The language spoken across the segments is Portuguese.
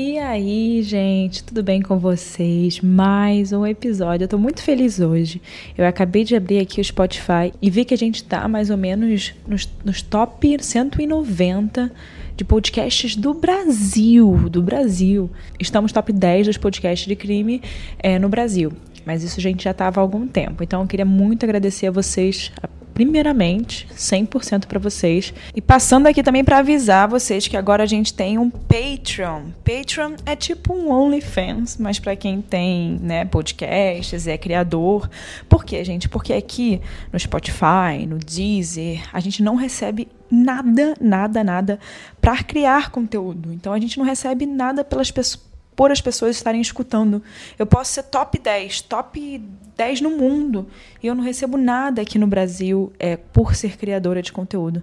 E aí, gente, tudo bem com vocês? Mais um episódio. Eu tô muito feliz hoje. Eu acabei de abrir aqui o Spotify e vi que a gente tá mais ou menos nos, nos top 190 de podcasts do Brasil. Do Brasil. Estamos top 10 dos podcasts de crime é, no Brasil. Mas isso a gente já estava há algum tempo. Então eu queria muito agradecer a vocês, primeiramente, 100% para vocês. E passando aqui também para avisar vocês que agora a gente tem um Patreon. Patreon é tipo um OnlyFans, mas para quem tem, né, podcasts, é criador. Por quê, gente? Porque aqui no Spotify, no Deezer, a gente não recebe nada, nada, nada para criar conteúdo. Então a gente não recebe nada pelas pessoas por as pessoas estarem escutando. Eu posso ser top 10, top 10 no mundo, e eu não recebo nada aqui no Brasil é, por ser criadora de conteúdo.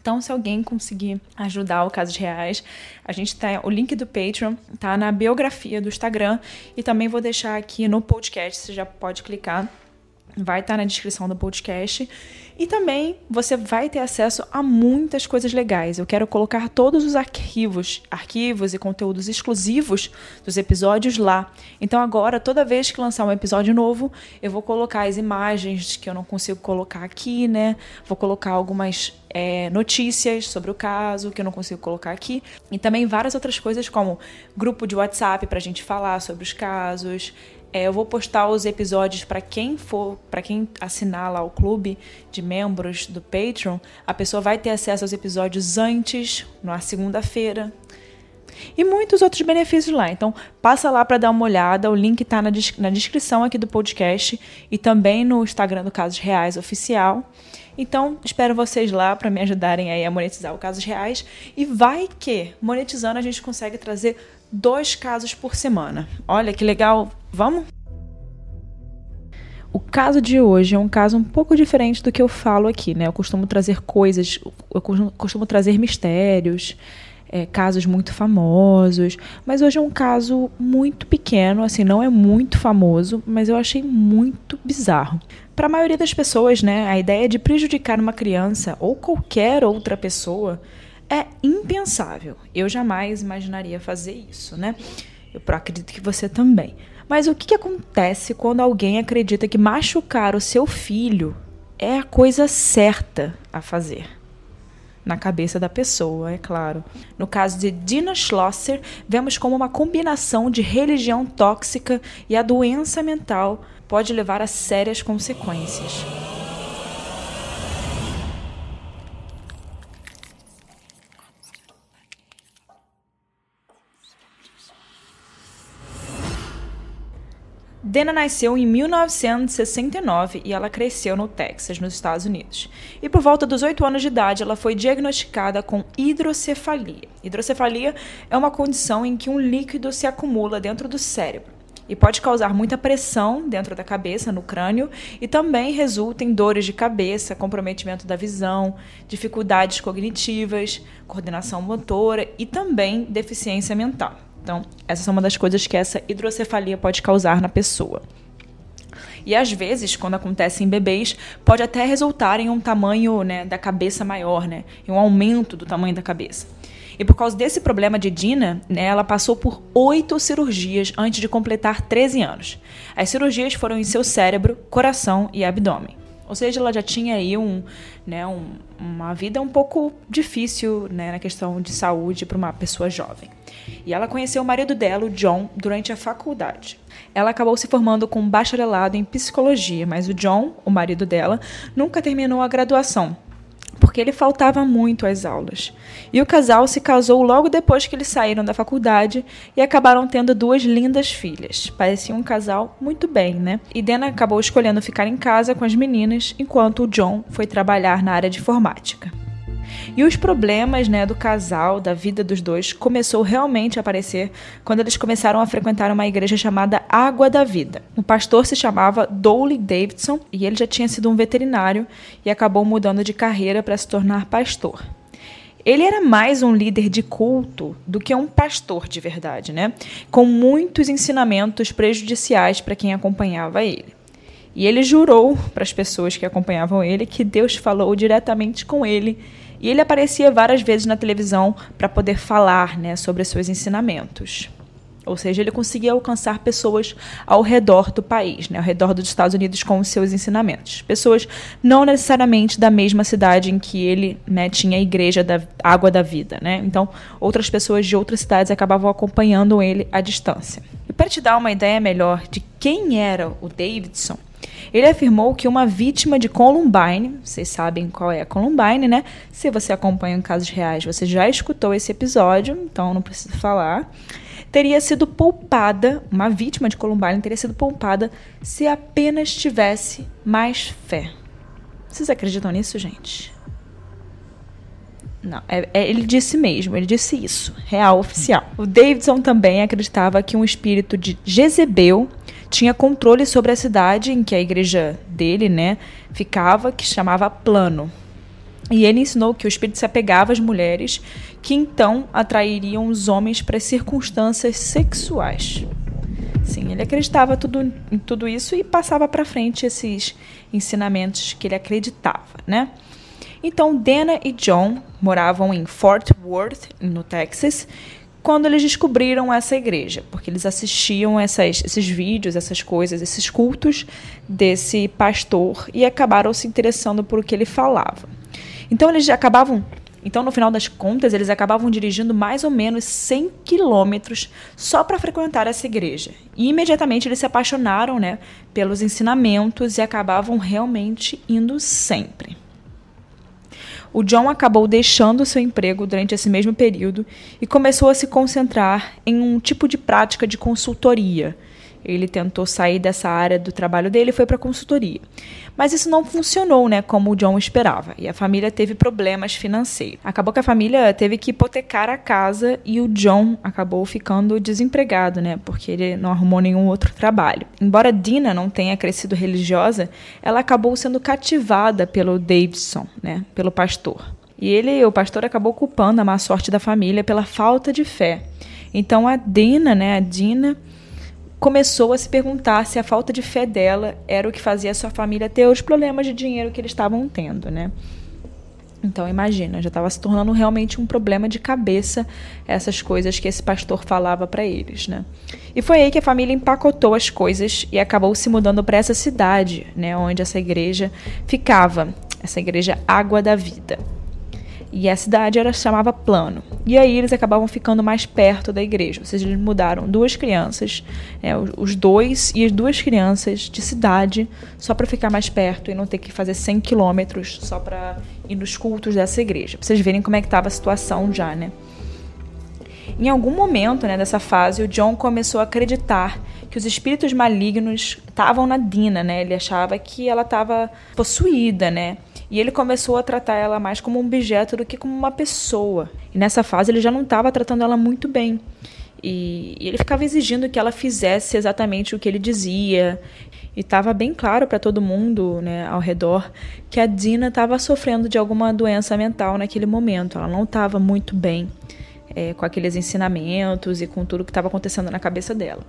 Então, se alguém conseguir ajudar o Casos Reais, a gente tá. O link do Patreon tá na biografia do Instagram e também vou deixar aqui no podcast, você já pode clicar vai estar na descrição do podcast. E também você vai ter acesso a muitas coisas legais. Eu quero colocar todos os arquivos, arquivos e conteúdos exclusivos dos episódios lá. Então agora, toda vez que lançar um episódio novo, eu vou colocar as imagens que eu não consigo colocar aqui, né? Vou colocar algumas é, notícias sobre o caso que eu não consigo colocar aqui. E também várias outras coisas, como grupo de WhatsApp para a gente falar sobre os casos. É, eu vou postar os episódios para quem for, para quem assinar lá o clube de membros do Patreon, a pessoa vai ter acesso aos episódios antes, na segunda-feira. E muitos outros benefícios lá. Então, passa lá para dar uma olhada. O link está na, na descrição aqui do podcast e também no Instagram do Casos Reais Oficial. Então, espero vocês lá para me ajudarem aí a monetizar o Casos Reais. E vai que, monetizando, a gente consegue trazer dois casos por semana. Olha que legal, vamos? O caso de hoje é um caso um pouco diferente do que eu falo aqui, né? Eu costumo trazer coisas, eu costumo trazer mistérios, é, casos muito famosos, mas hoje é um caso muito pequeno, assim, não é muito famoso, mas eu achei muito bizarro. Para a maioria das pessoas, né, a ideia de prejudicar uma criança ou qualquer outra pessoa é impensável. Eu jamais imaginaria fazer isso, né? Eu acredito que você também. Mas o que, que acontece quando alguém acredita que machucar o seu filho é a coisa certa a fazer? Na cabeça da pessoa, é claro. No caso de Dina Schlosser, vemos como uma combinação de religião tóxica e a doença mental pode levar a sérias consequências. Dana nasceu em 1969 e ela cresceu no Texas, nos Estados Unidos. E por volta dos 8 anos de idade, ela foi diagnosticada com hidrocefalia. Hidrocefalia é uma condição em que um líquido se acumula dentro do cérebro e pode causar muita pressão dentro da cabeça, no crânio, e também resulta em dores de cabeça, comprometimento da visão, dificuldades cognitivas, coordenação motora e também deficiência mental. Então, essa é uma das coisas que essa hidrocefalia pode causar na pessoa. E às vezes, quando acontece em bebês, pode até resultar em um tamanho né, da cabeça maior, né, em um aumento do tamanho da cabeça. E por causa desse problema de Dina, né, ela passou por oito cirurgias antes de completar 13 anos. As cirurgias foram em seu cérebro, coração e abdômen. Ou seja, ela já tinha aí um, né, um, uma vida um pouco difícil né, na questão de saúde para uma pessoa jovem. E ela conheceu o marido dela, o John, durante a faculdade. Ela acabou se formando com um bacharelado em psicologia, mas o John, o marido dela, nunca terminou a graduação, porque ele faltava muito às aulas. E o casal se casou logo depois que eles saíram da faculdade e acabaram tendo duas lindas filhas. Parecia um casal muito bem, né? E Dana acabou escolhendo ficar em casa com as meninas, enquanto o John foi trabalhar na área de informática. E os problemas né, do casal, da vida dos dois, começou realmente a aparecer quando eles começaram a frequentar uma igreja chamada Água da Vida. O pastor se chamava Dowley Davidson e ele já tinha sido um veterinário e acabou mudando de carreira para se tornar pastor. Ele era mais um líder de culto do que um pastor de verdade, né? Com muitos ensinamentos prejudiciais para quem acompanhava ele. E ele jurou para as pessoas que acompanhavam ele que Deus falou diretamente com ele E ele aparecia várias vezes na televisão para poder falar né, sobre seus ensinamentos. Ou seja, ele conseguia alcançar pessoas ao redor do país, né, ao redor dos Estados Unidos com os seus ensinamentos. Pessoas não necessariamente da mesma cidade em que ele né, tinha a igreja da água da vida. Né? Então, outras pessoas de outras cidades acabavam acompanhando ele à distância. E para te dar uma ideia melhor de quem era o Davidson, ele afirmou que uma vítima de Columbine, vocês sabem qual é a Columbine, né? Se você acompanha casos reais, você já escutou esse episódio, então não preciso falar teria sido poupada, uma vítima de Columbine teria sido poupada se apenas tivesse mais fé. Vocês acreditam nisso, gente? Não, é, é, ele disse mesmo, ele disse isso, real, oficial. O Davidson também acreditava que um espírito de Jezebel tinha controle sobre a cidade em que a igreja dele, né, ficava, que chamava Plano. E ele ensinou que o espírito se apegava às mulheres, que então atrairiam os homens para circunstâncias sexuais. Sim, ele acreditava tudo, em tudo isso e passava para frente esses ensinamentos que ele acreditava, né? Então, Dana e John moravam em Fort Worth, no Texas, quando eles descobriram essa igreja, porque eles assistiam essas, esses vídeos, essas coisas, esses cultos desse pastor e acabaram se interessando por o que ele falava. Então eles acabavam então, no final das contas, eles acabavam dirigindo mais ou menos 100 quilômetros só para frequentar essa igreja. E imediatamente eles se apaixonaram né, pelos ensinamentos e acabavam realmente indo sempre. O John acabou deixando seu emprego durante esse mesmo período e começou a se concentrar em um tipo de prática de consultoria ele tentou sair dessa área do trabalho dele e foi para consultoria. Mas isso não funcionou, né, como o John esperava, e a família teve problemas financeiros. Acabou que a família teve que hipotecar a casa e o John acabou ficando desempregado, né, porque ele não arrumou nenhum outro trabalho. Embora Dina não tenha crescido religiosa, ela acabou sendo cativada pelo Davidson, né, pelo pastor. E ele, o pastor, acabou culpando a má sorte da família pela falta de fé. Então a Dina, né, a Dina começou a se perguntar se a falta de fé dela era o que fazia sua família ter os problemas de dinheiro que eles estavam tendo, né? Então imagina, já estava se tornando realmente um problema de cabeça essas coisas que esse pastor falava para eles, né? E foi aí que a família empacotou as coisas e acabou se mudando para essa cidade, né, onde essa igreja ficava, essa igreja Água da Vida. E a cidade era chamava Plano. E aí eles acabavam ficando mais perto da igreja. Ou seja, eles mudaram duas crianças, é, os dois e as duas crianças de cidade, só para ficar mais perto e não ter que fazer 100 quilômetros só para ir nos cultos dessa igreja. Pra vocês verem como é que estava a situação já, né? Em algum momento né, dessa fase, o John começou a acreditar que os espíritos malignos estavam na Dina, né? Ele achava que ela estava possuída, né? E ele começou a tratar ela mais como um objeto do que como uma pessoa. E nessa fase ele já não estava tratando ela muito bem. E, ele ficava exigindo que ela fizesse exatamente o que ele dizia. E estava bem claro para todo mundo né, ao redor que a Dina estava sofrendo de alguma doença mental naquele momento. Ela não estava muito bem é, com aqueles ensinamentos e com tudo que estava acontecendo na cabeça dela.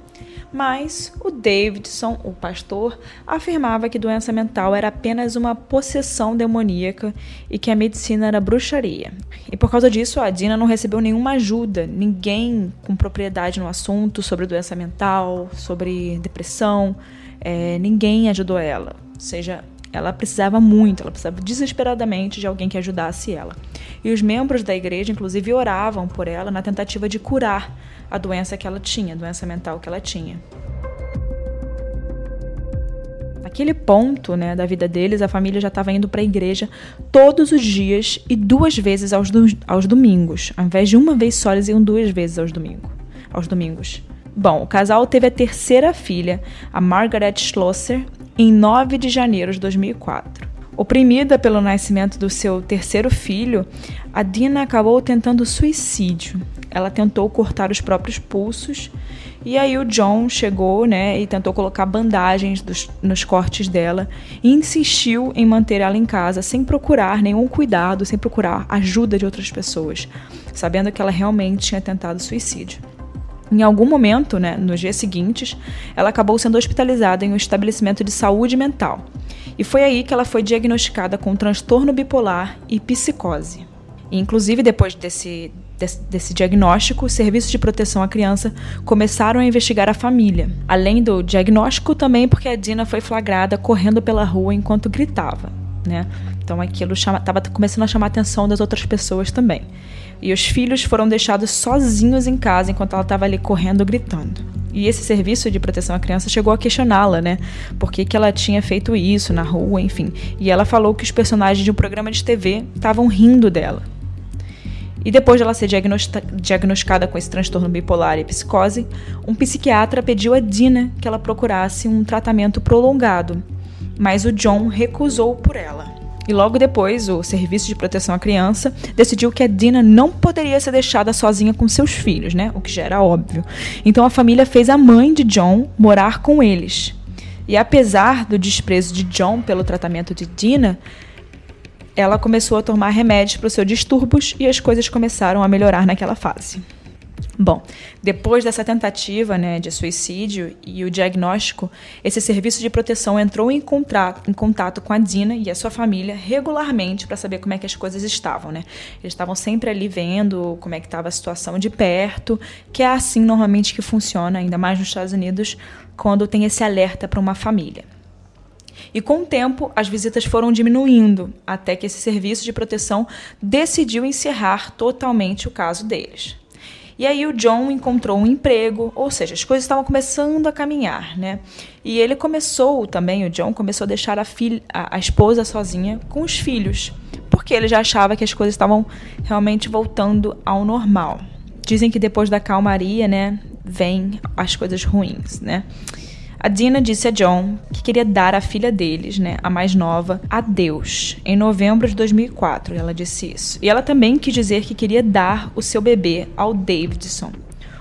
Mas o Davidson, o pastor, afirmava que doença mental era apenas uma possessão demoníaca e que a medicina era bruxaria. E por causa disso, a Dina não recebeu nenhuma ajuda, ninguém com propriedade no assunto sobre doença mental, sobre depressão, é, ninguém ajudou ela. Seja, ela precisava muito, ela precisava desesperadamente de alguém que ajudasse ela. E os membros da igreja, inclusive, oravam por ela na tentativa de curar a doença que ela tinha, a doença mental que ela tinha. Naquele ponto né, da vida deles, a família já estava indo para a igreja todos os dias e duas vezes aos, do, aos domingos. Ao invés de uma vez só, eles iam duas vezes aos, domingo, aos domingos. Bom, o casal teve a terceira filha, a Margaret Schlosser, em 9 de janeiro de 2004. Oprimida pelo nascimento do seu terceiro filho, a Dina acabou tentando suicídio. Ela tentou cortar os próprios pulsos e aí o John chegou, né, e tentou colocar bandagens dos, nos cortes dela e insistiu em manter ela em casa sem procurar nenhum cuidado, sem procurar ajuda de outras pessoas, sabendo que ela realmente tinha tentado suicídio. Em algum momento, né, nos dias seguintes, ela acabou sendo hospitalizada em um estabelecimento de saúde mental. E foi aí que ela foi diagnosticada com transtorno bipolar e psicose. E, inclusive, depois desse, desse, desse diagnóstico, os serviços de proteção à criança começaram a investigar a família. Além do diagnóstico, também porque a Dina foi flagrada correndo pela rua enquanto gritava. Né? Então aquilo estava começando a chamar a atenção das outras pessoas também. E os filhos foram deixados sozinhos em casa enquanto ela estava ali correndo, gritando. E esse serviço de proteção à criança chegou a questioná-la, né? Por que, que ela tinha feito isso na rua, enfim. E ela falou que os personagens de um programa de TV estavam rindo dela. E depois de ela ser diagnosticada com esse transtorno bipolar e psicose, um psiquiatra pediu a Dina que ela procurasse um tratamento prolongado, mas o John recusou por ela. E logo depois, o Serviço de Proteção à Criança decidiu que a Dina não poderia ser deixada sozinha com seus filhos, né? O que já era óbvio. Então a família fez a mãe de John morar com eles. E apesar do desprezo de John pelo tratamento de Dina, ela começou a tomar remédios para os seus distúrbios e as coisas começaram a melhorar naquela fase. Bom, depois dessa tentativa né, de suicídio e o diagnóstico, esse serviço de proteção entrou em, em contato com a Dina e a sua família regularmente para saber como é que as coisas estavam. Né? Eles estavam sempre ali vendo como é que estava a situação de perto, que é assim normalmente que funciona, ainda mais nos Estados Unidos, quando tem esse alerta para uma família. E com o tempo, as visitas foram diminuindo, até que esse serviço de proteção decidiu encerrar totalmente o caso deles. E aí o John encontrou um emprego, ou seja, as coisas estavam começando a caminhar, né? E ele começou também, o John começou a deixar a, filha, a, a esposa sozinha com os filhos, porque ele já achava que as coisas estavam realmente voltando ao normal. Dizem que depois da calmaria, né, vem as coisas ruins, né? A Dina disse a John que queria dar a filha deles, né, a mais nova, a Deus, em novembro de 2004. Ela disse isso. E ela também quis dizer que queria dar o seu bebê ao Davidson,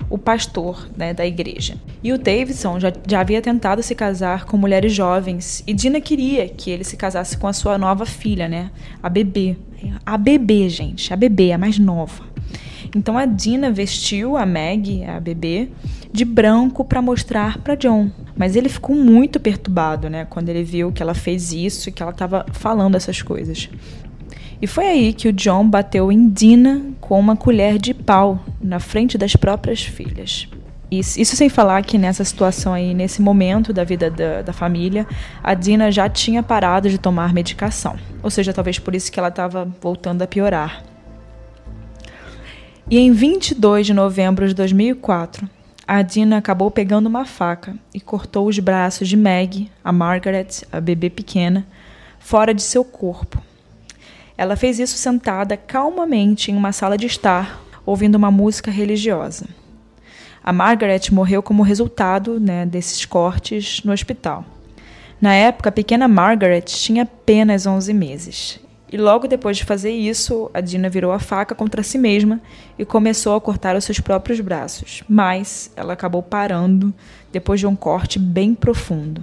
o pastor né, da igreja. E o Davidson já, já havia tentado se casar com mulheres jovens e Dina queria que ele se casasse com a sua nova filha, né, a bebê. A bebê, gente, a bebê, a mais nova. Então a Dina vestiu a Meg, a bebê, de branco para mostrar para John. Mas ele ficou muito perturbado, né, quando ele viu que ela fez isso e que ela estava falando essas coisas. E foi aí que o John bateu em Dina com uma colher de pau na frente das próprias filhas. Isso, sem falar que nessa situação aí, nesse momento da vida da, da, família, a Dina já tinha parado de tomar medicação. Ou seja, talvez por isso que ela estava voltando a piorar. E em 22 de novembro de 2004, a Dina acabou pegando uma faca e cortou os braços de Meg, a Margaret, a bebê pequena, fora de seu corpo. Ela fez isso sentada calmamente em uma sala de estar, ouvindo uma música religiosa. A Margaret morreu como resultado né, desses cortes no hospital. Na época, a pequena Margaret tinha apenas 11 meses e logo depois de fazer isso, a Dina virou a faca contra si mesma e começou a cortar os seus próprios braços. Mas ela acabou parando depois de um corte bem profundo.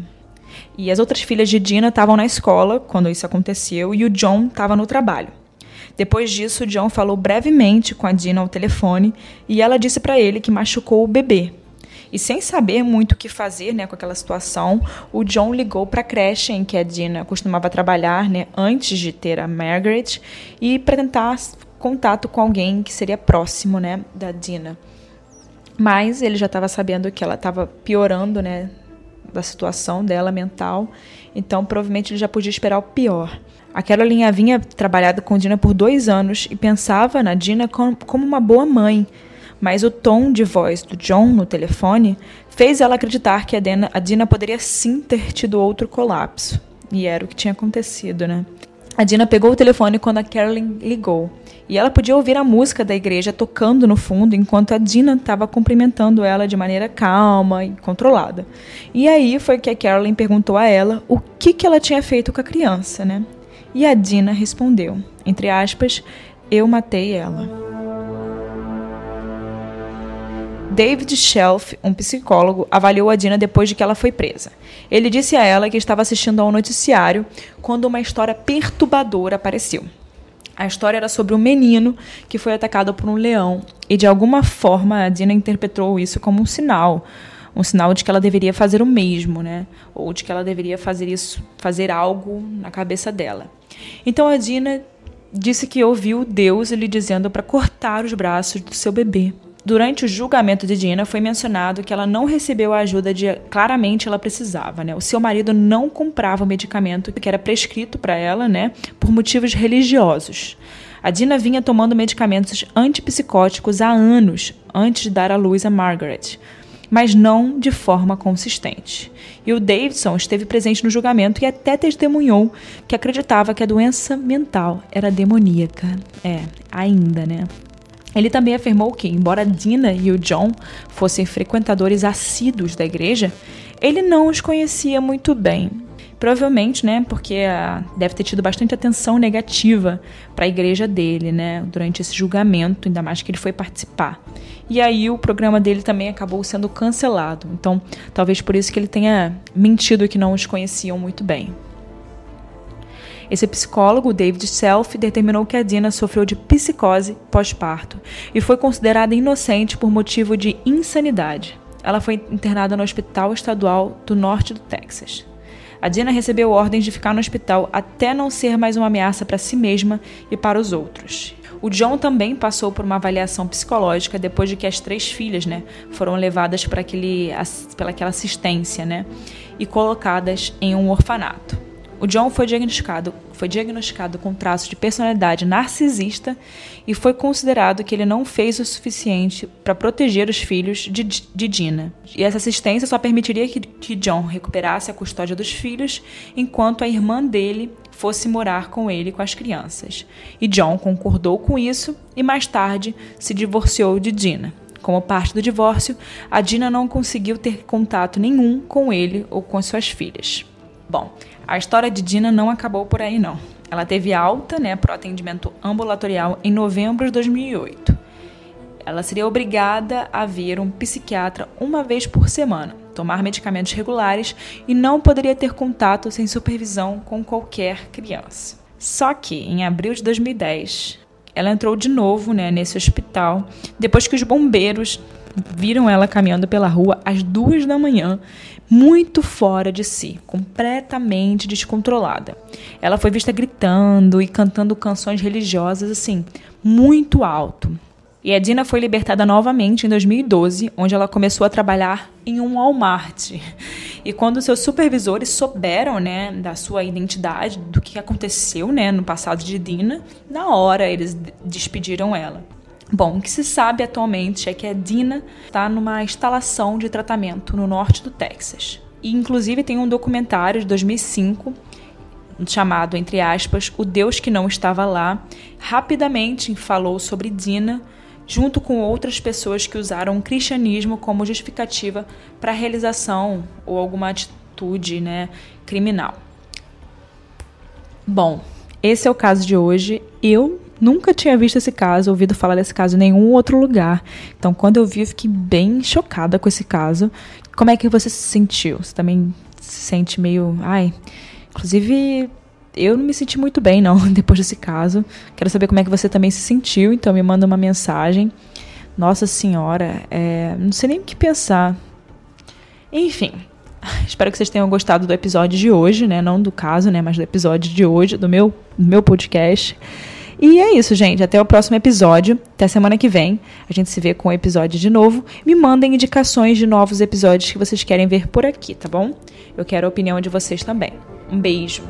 E as outras filhas de Dina estavam na escola quando isso aconteceu e o John estava no trabalho. Depois disso, John falou brevemente com a Dina ao telefone e ela disse para ele que machucou o bebê, e sem saber muito o que fazer né, com aquela situação, o John ligou para a creche em que a Dina costumava trabalhar né, antes de ter a Margaret e para tentar contato com alguém que seria próximo né, da Dina. Mas ele já estava sabendo que ela estava piorando né, da situação dela mental, então provavelmente ele já podia esperar o pior. A Caroline havia trabalhado com Dina por dois anos e pensava na Dina como uma boa mãe, mas o tom de voz do John no telefone fez ela acreditar que a Dina, a Dina poderia sim ter tido outro colapso. E era o que tinha acontecido, né? A Dina pegou o telefone quando a Carolyn ligou. E ela podia ouvir a música da igreja tocando no fundo enquanto a Dina estava cumprimentando ela de maneira calma e controlada. E aí foi que a Carolyn perguntou a ela o que, que ela tinha feito com a criança, né? E a Dina respondeu, entre aspas, eu matei ela. David Shelf, um psicólogo, avaliou a Dina depois de que ela foi presa. Ele disse a ela que estava assistindo ao noticiário quando uma história perturbadora apareceu. A história era sobre um menino que foi atacado por um leão e de alguma forma a Dina interpretou isso como um sinal, um sinal de que ela deveria fazer o mesmo, né? Ou de que ela deveria fazer isso, fazer algo na cabeça dela. Então a Dina disse que ouviu Deus lhe dizendo para cortar os braços do seu bebê. Durante o julgamento de Dina, foi mencionado que ela não recebeu a ajuda de claramente ela precisava, né? O seu marido não comprava o medicamento que era prescrito para ela, né, por motivos religiosos. A Dina vinha tomando medicamentos antipsicóticos há anos antes de dar à luz a Margaret, mas não de forma consistente. E o Davidson esteve presente no julgamento e até testemunhou que acreditava que a doença mental era demoníaca. É, ainda, né? Ele também afirmou que, embora Dina e o John fossem frequentadores assíduos da igreja, ele não os conhecia muito bem Provavelmente, né, porque uh, deve ter tido bastante atenção negativa para a igreja dele, né, durante esse julgamento, ainda mais que ele foi participar. E aí o programa dele também acabou sendo cancelado. Então, talvez por isso que ele tenha mentido que não os conheciam muito bem. Esse psicólogo, David Self, determinou que a Dina sofreu de psicose pós-parto e foi considerada inocente por motivo de insanidade. Ela foi internada no Hospital Estadual do Norte do Texas. A Dina recebeu ordens de ficar no hospital até não ser mais uma ameaça para si mesma e para os outros. O John também passou por uma avaliação psicológica depois de que as três filhas, né, foram levadas para aquele, pelaquela assistência, né, e colocadas em um orfanato. O John foi diagnosticado, foi diagnosticado com traços de personalidade narcisista e foi considerado que ele não fez o suficiente para proteger os filhos de, de Dina. E essa assistência só permitiria que, que John recuperasse a custódia dos filhos enquanto a irmã dele fosse morar com ele e com as crianças. E John concordou com isso e mais tarde se divorciou de Dina. Como parte do divórcio, a Dina não conseguiu ter contato nenhum com ele ou com suas filhas. Bom, a história de Dina não acabou por aí, não. Ela teve alta né, para o atendimento ambulatorial em novembro de 2008. Ela seria obrigada a ver um psiquiatra uma vez por semana, tomar medicamentos regulares e não poderia ter contato sem supervisão com qualquer criança. Só que, em abril de 2010, ela entrou de novo né, nesse hospital depois que os bombeiros viram ela caminhando pela rua às duas da manhã, muito fora de si, completamente descontrolada. Ela foi vista gritando e cantando canções religiosas assim, muito alto. E a Dina foi libertada novamente em 2012, onde ela começou a trabalhar em um Walmart. E quando seus supervisores souberam, né, da sua identidade, do que aconteceu, né, no passado de Dina, na hora eles despediram ela. Bom, o que se sabe atualmente é que a Dina está numa instalação de tratamento no norte do Texas. E, inclusive, tem um documentário de 2005 chamado, entre aspas, O Deus que Não Estava Lá, rapidamente falou sobre Dina, junto com outras pessoas que usaram o cristianismo como justificativa para a realização ou alguma atitude né, criminal. Bom, esse é o caso de hoje. Eu Nunca tinha visto esse caso, ouvido falar desse caso em nenhum outro lugar. Então, quando eu vi, eu fiquei bem chocada com esse caso. Como é que você se sentiu? Você também se sente meio. Ai. Inclusive, eu não me senti muito bem, não, depois desse caso. Quero saber como é que você também se sentiu, então me manda uma mensagem. Nossa Senhora, é, não sei nem o que pensar. Enfim, espero que vocês tenham gostado do episódio de hoje, né? Não do caso, né? Mas do episódio de hoje, do meu, do meu podcast. E é isso, gente. Até o próximo episódio. Até semana que vem. A gente se vê com o episódio de novo. Me mandem indicações de novos episódios que vocês querem ver por aqui, tá bom? Eu quero a opinião de vocês também. Um beijo.